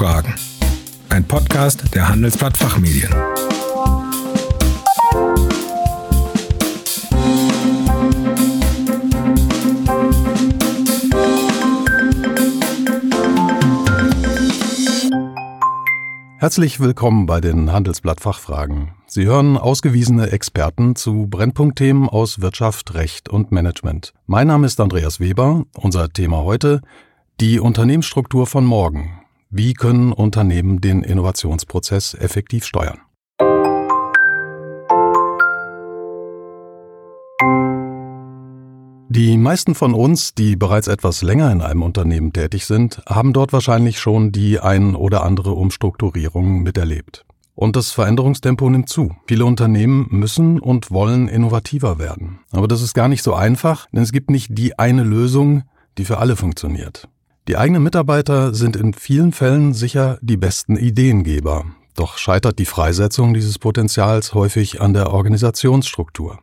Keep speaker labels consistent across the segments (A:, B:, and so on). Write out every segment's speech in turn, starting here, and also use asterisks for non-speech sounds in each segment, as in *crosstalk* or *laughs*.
A: Fragen. Ein Podcast der Handelsblatt Fachmedien.
B: Herzlich willkommen bei den Handelsblatt Fachfragen. Sie hören ausgewiesene Experten zu Brennpunktthemen aus Wirtschaft, Recht und Management. Mein Name ist Andreas Weber. Unser Thema heute die Unternehmensstruktur von morgen. Wie können Unternehmen den Innovationsprozess effektiv steuern? Die meisten von uns, die bereits etwas länger in einem Unternehmen tätig sind, haben dort wahrscheinlich schon die ein oder andere Umstrukturierung miterlebt. Und das Veränderungstempo nimmt zu. Viele Unternehmen müssen und wollen innovativer werden. Aber das ist gar nicht so einfach, denn es gibt nicht die eine Lösung, die für alle funktioniert. Die eigenen Mitarbeiter sind in vielen Fällen sicher die besten Ideengeber. Doch scheitert die Freisetzung dieses Potenzials häufig an der Organisationsstruktur.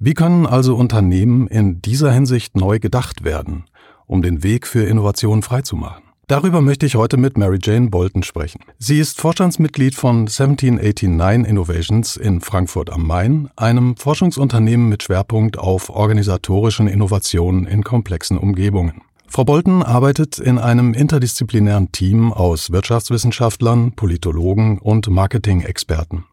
B: Wie können also Unternehmen in dieser Hinsicht neu gedacht werden, um den Weg für Innovation freizumachen? Darüber möchte ich heute mit Mary Jane Bolton sprechen. Sie ist Vorstandsmitglied von 1789 Innovations in Frankfurt am Main, einem Forschungsunternehmen mit Schwerpunkt auf organisatorischen Innovationen in komplexen Umgebungen. Frau Bolton arbeitet in einem interdisziplinären Team aus Wirtschaftswissenschaftlern, Politologen und Marketing-Experten.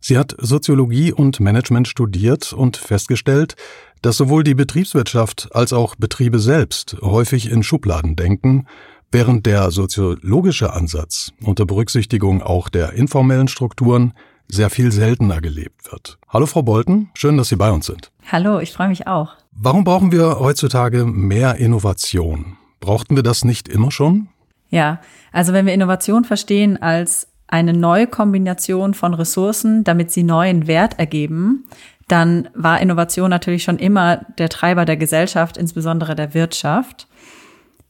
B: Sie hat Soziologie und Management studiert und festgestellt, dass sowohl die Betriebswirtschaft als auch Betriebe selbst häufig in Schubladen denken, während der soziologische Ansatz unter Berücksichtigung auch der informellen Strukturen sehr viel seltener gelebt wird. Hallo Frau Bolten, schön, dass Sie bei uns sind.
C: Hallo, ich freue mich auch.
B: Warum brauchen wir heutzutage mehr Innovation? Brauchten wir das nicht immer schon?
C: Ja, also wenn wir Innovation verstehen als eine neue Kombination von Ressourcen, damit sie neuen Wert ergeben, dann war Innovation natürlich schon immer der Treiber der Gesellschaft, insbesondere der Wirtschaft.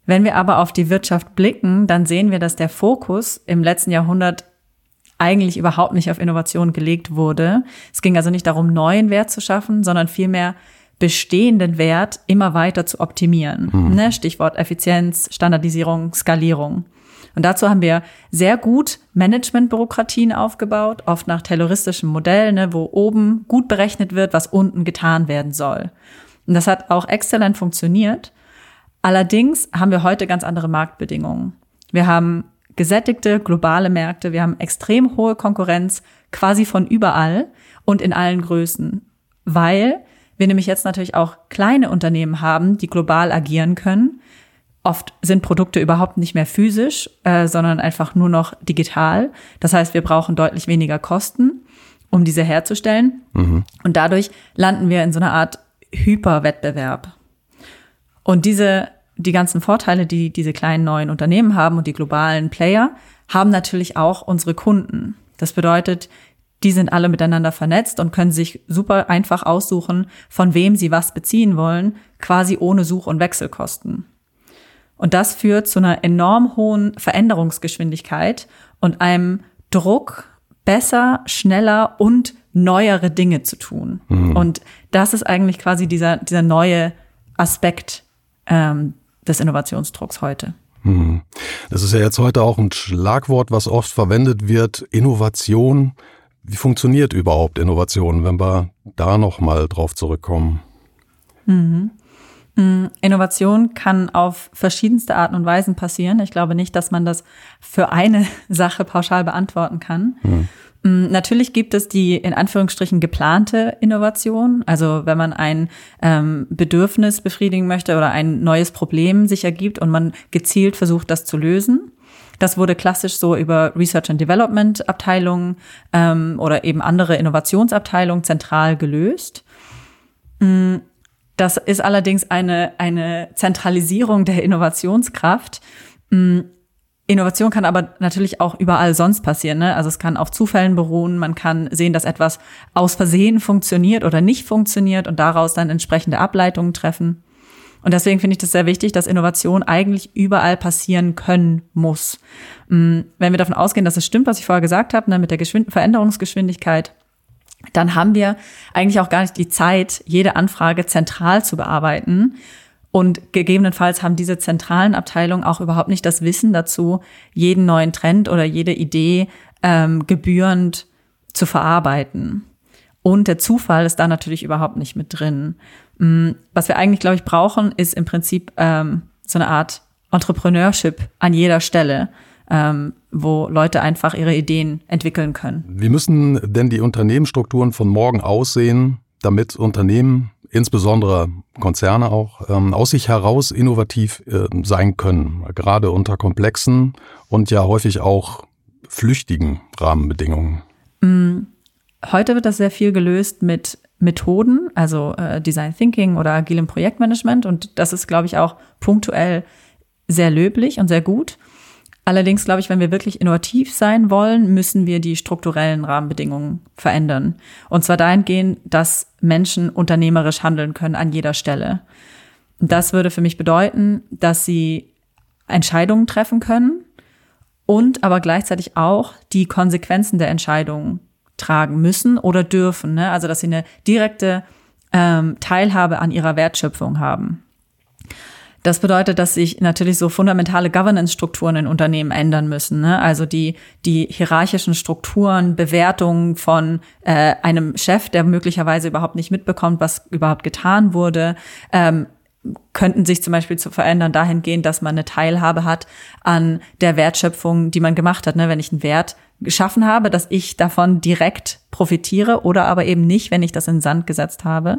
C: Wenn wir aber auf die Wirtschaft blicken, dann sehen wir, dass der Fokus im letzten Jahrhundert eigentlich überhaupt nicht auf Innovation gelegt wurde. Es ging also nicht darum, neuen Wert zu schaffen, sondern vielmehr bestehenden Wert immer weiter zu optimieren. Mhm. Stichwort Effizienz, Standardisierung, Skalierung. Und dazu haben wir sehr gut Managementbürokratien aufgebaut, oft nach terroristischem Modell, ne, wo oben gut berechnet wird, was unten getan werden soll. Und das hat auch exzellent funktioniert. Allerdings haben wir heute ganz andere Marktbedingungen. Wir haben gesättigte globale Märkte, wir haben extrem hohe Konkurrenz quasi von überall und in allen Größen, weil wir nämlich jetzt natürlich auch kleine Unternehmen haben, die global agieren können Oft sind Produkte überhaupt nicht mehr physisch, äh, sondern einfach nur noch digital. Das heißt, wir brauchen deutlich weniger Kosten, um diese herzustellen. Mhm. Und dadurch landen wir in so einer Art Hyperwettbewerb. Und diese, die ganzen Vorteile, die diese kleinen neuen Unternehmen haben und die globalen Player, haben natürlich auch unsere Kunden. Das bedeutet, die sind alle miteinander vernetzt und können sich super einfach aussuchen, von wem sie was beziehen wollen, quasi ohne Such- und Wechselkosten. Und das führt zu einer enorm hohen Veränderungsgeschwindigkeit und einem Druck, besser, schneller und neuere Dinge zu tun. Mhm. Und das ist eigentlich quasi dieser, dieser neue Aspekt ähm, des Innovationsdrucks heute.
B: Mhm. Das ist ja jetzt heute auch ein Schlagwort, was oft verwendet wird. Innovation. Wie funktioniert überhaupt Innovation, wenn wir da noch mal drauf zurückkommen?
C: Mhm. Mm, Innovation kann auf verschiedenste Arten und Weisen passieren. Ich glaube nicht, dass man das für eine *laughs* Sache pauschal beantworten kann. Hm. Natürlich gibt es die in Anführungsstrichen geplante Innovation. Also wenn man ein ähm, Bedürfnis befriedigen möchte oder ein neues Problem sich ergibt und man gezielt versucht, das zu lösen. Das wurde klassisch so über Research and Development Abteilungen ähm, oder eben andere Innovationsabteilungen zentral gelöst. Mm, das ist allerdings eine, eine Zentralisierung der Innovationskraft. Mm, Innovation kann aber natürlich auch überall sonst passieren. Ne? Also es kann auf Zufällen beruhen. Man kann sehen, dass etwas aus Versehen funktioniert oder nicht funktioniert und daraus dann entsprechende Ableitungen treffen. Und deswegen finde ich das sehr wichtig, dass Innovation eigentlich überall passieren können muss. Mm, wenn wir davon ausgehen, dass es stimmt, was ich vorher gesagt habe, ne, mit der Geschwind Veränderungsgeschwindigkeit, dann haben wir eigentlich auch gar nicht die Zeit, jede Anfrage zentral zu bearbeiten Und gegebenenfalls haben diese zentralen Abteilungen auch überhaupt nicht das Wissen dazu, jeden neuen Trend oder jede Idee ähm, gebührend zu verarbeiten. Und der Zufall ist da natürlich überhaupt nicht mit drin. Mm, was wir eigentlich, glaube ich, brauchen, ist im Prinzip ähm, so eine Art Entrepreneurship an jeder Stelle, ähm, wo Leute einfach ihre Ideen entwickeln können.
B: Wie müssen denn die Unternehmensstrukturen von morgen aussehen, damit Unternehmen, insbesondere Konzerne auch, ähm, aus sich heraus innovativ äh, sein können, gerade unter komplexen und ja häufig auch flüchtigen Rahmenbedingungen?
C: Mm, heute wird das sehr viel gelöst mit Methoden, also äh, Design Thinking oder agilem Projektmanagement. Und das ist, glaube ich, auch punktuell sehr löblich und sehr gut. Allerdings glaube ich, wenn wir wirklich innovativ sein wollen, müssen wir die strukturellen Rahmenbedingungen verändern. Und zwar dahingehend, dass Menschen unternehmerisch handeln können an jeder Stelle. Das würde für mich bedeuten, dass sie Entscheidungen treffen können und aber gleichzeitig auch die Konsequenzen der Entscheidungen tragen müssen oder dürfen. Ne? Also dass sie eine direkte ähm, Teilhabe an ihrer Wertschöpfung haben. Das bedeutet, dass sich natürlich so fundamentale Governance-Strukturen in Unternehmen ändern müssen. Ne? Also die, die hierarchischen Strukturen, Bewertungen von äh, einem Chef, der möglicherweise überhaupt nicht mitbekommt, was überhaupt getan wurde, ähm, könnten sich zum Beispiel zu verändern dahingehend, dass man eine Teilhabe hat an der Wertschöpfung, die man gemacht hat. Ne? Wenn ich einen Wert geschaffen habe, dass ich davon direkt profitiere oder aber eben nicht, wenn ich das in Sand gesetzt habe.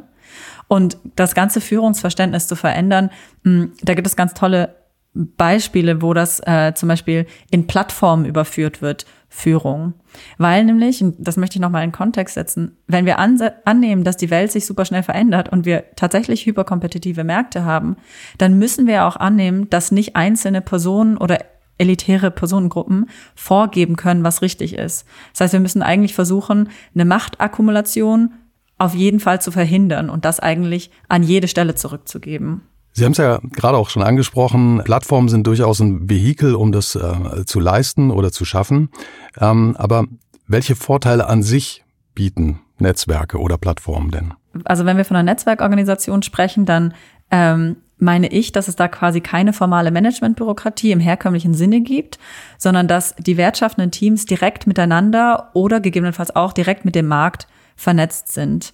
C: Und das ganze Führungsverständnis zu verändern, hm, da gibt es ganz tolle Beispiele, wo das äh, zum Beispiel in Plattformen überführt wird, Führung. Weil nämlich, und das möchte ich nochmal in Kontext setzen, wenn wir annehmen, dass die Welt sich super schnell verändert und wir tatsächlich hyperkompetitive Märkte haben, dann müssen wir auch annehmen, dass nicht einzelne Personen oder elitäre Personengruppen vorgeben können, was richtig ist. Das heißt, wir müssen eigentlich versuchen, eine Machtakkumulation auf jeden Fall zu verhindern und das eigentlich an jede Stelle zurückzugeben.
B: Sie haben es ja gerade auch schon angesprochen, Plattformen sind durchaus ein Vehikel, um das äh, zu leisten oder zu schaffen. Ähm, aber welche Vorteile an sich bieten Netzwerke oder Plattformen denn?
C: Also wenn wir von einer Netzwerkorganisation sprechen, dann ähm, meine ich, dass es da quasi keine formale Managementbürokratie im herkömmlichen Sinne gibt, sondern dass die wertschaffenden Teams direkt miteinander oder gegebenenfalls auch direkt mit dem Markt vernetzt sind.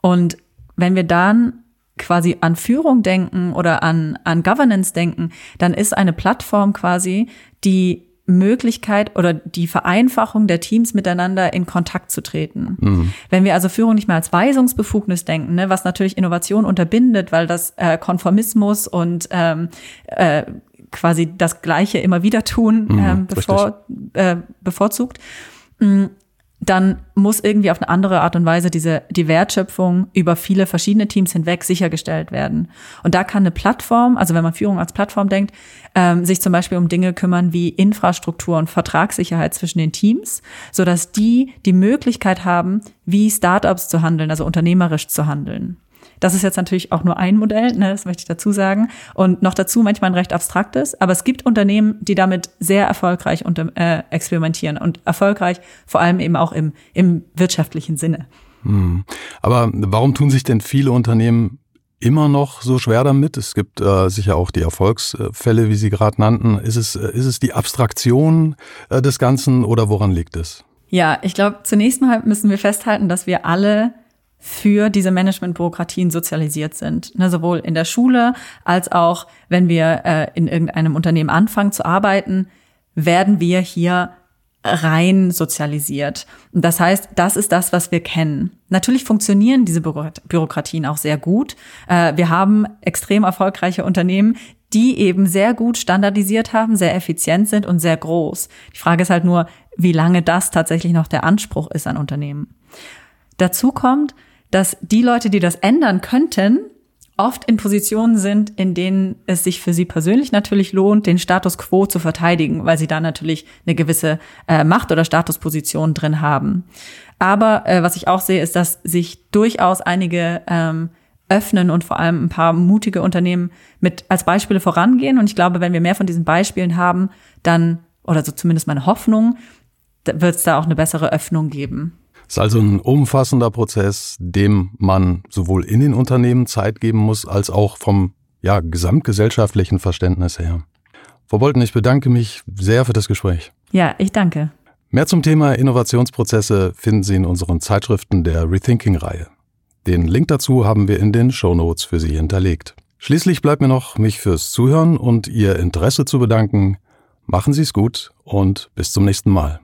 C: Und wenn wir dann quasi an Führung denken oder an, an Governance denken, dann ist eine Plattform quasi die Möglichkeit oder die Vereinfachung der Teams miteinander in Kontakt zu treten. Mhm. Wenn wir also Führung nicht mehr als Weisungsbefugnis denken, ne, was natürlich Innovation unterbindet, weil das äh, Konformismus und ähm, äh, quasi das Gleiche immer wieder tun mhm, ähm, bevor, äh, bevorzugt, mm, dann muss irgendwie auf eine andere Art und Weise diese, die Wertschöpfung über viele verschiedene Teams hinweg sichergestellt werden. Und da kann eine Plattform, also wenn man Führung als Plattform denkt, ähm, sich zum Beispiel um Dinge kümmern wie Infrastruktur und Vertragssicherheit zwischen den Teams, so dass die die Möglichkeit haben, wie Startups zu handeln, also unternehmerisch zu handeln. Das ist jetzt natürlich auch nur ein Modell, ne, das möchte ich dazu sagen. Und noch dazu manchmal ein recht abstraktes, aber es gibt Unternehmen, die damit sehr erfolgreich unter, äh, experimentieren und erfolgreich vor allem eben auch im, im wirtschaftlichen Sinne.
B: Hm. Aber warum tun sich denn viele Unternehmen immer noch so schwer damit? Es gibt äh, sicher auch die Erfolgsfälle, wie Sie gerade nannten. Ist es, äh, ist es die Abstraktion äh, des Ganzen oder woran liegt es?
C: Ja, ich glaube, zunächst mal müssen wir festhalten, dass wir alle für diese Managementbürokratien sozialisiert sind. Ne, sowohl in der Schule als auch, wenn wir äh, in irgendeinem Unternehmen anfangen zu arbeiten, werden wir hier rein sozialisiert. Und das heißt, das ist das, was wir kennen. Natürlich funktionieren diese Bürokratien auch sehr gut. Äh, wir haben extrem erfolgreiche Unternehmen, die eben sehr gut standardisiert haben, sehr effizient sind und sehr groß. Die Frage ist halt nur, wie lange das tatsächlich noch der Anspruch ist an Unternehmen. Dazu kommt, dass die Leute, die das ändern könnten, oft in Positionen sind, in denen es sich für sie persönlich natürlich lohnt, den Status quo zu verteidigen, weil sie da natürlich eine gewisse äh, Macht- oder Statusposition drin haben. Aber äh, was ich auch sehe, ist, dass sich durchaus einige ähm, öffnen und vor allem ein paar mutige Unternehmen mit als Beispiele vorangehen. Und ich glaube, wenn wir mehr von diesen Beispielen haben, dann, oder so zumindest meine Hoffnung, wird es da auch eine bessere Öffnung geben.
B: Es ist also ein umfassender Prozess, dem man sowohl in den Unternehmen Zeit geben muss, als auch vom ja, gesamtgesellschaftlichen Verständnis her. Frau Bolten, ich bedanke mich sehr für das Gespräch.
C: Ja, ich danke.
B: Mehr zum Thema Innovationsprozesse finden Sie in unseren Zeitschriften der Rethinking-Reihe. Den Link dazu haben wir in den Show Notes für Sie hinterlegt. Schließlich bleibt mir noch, mich fürs Zuhören und Ihr Interesse zu bedanken. Machen Sie es gut und bis zum nächsten Mal.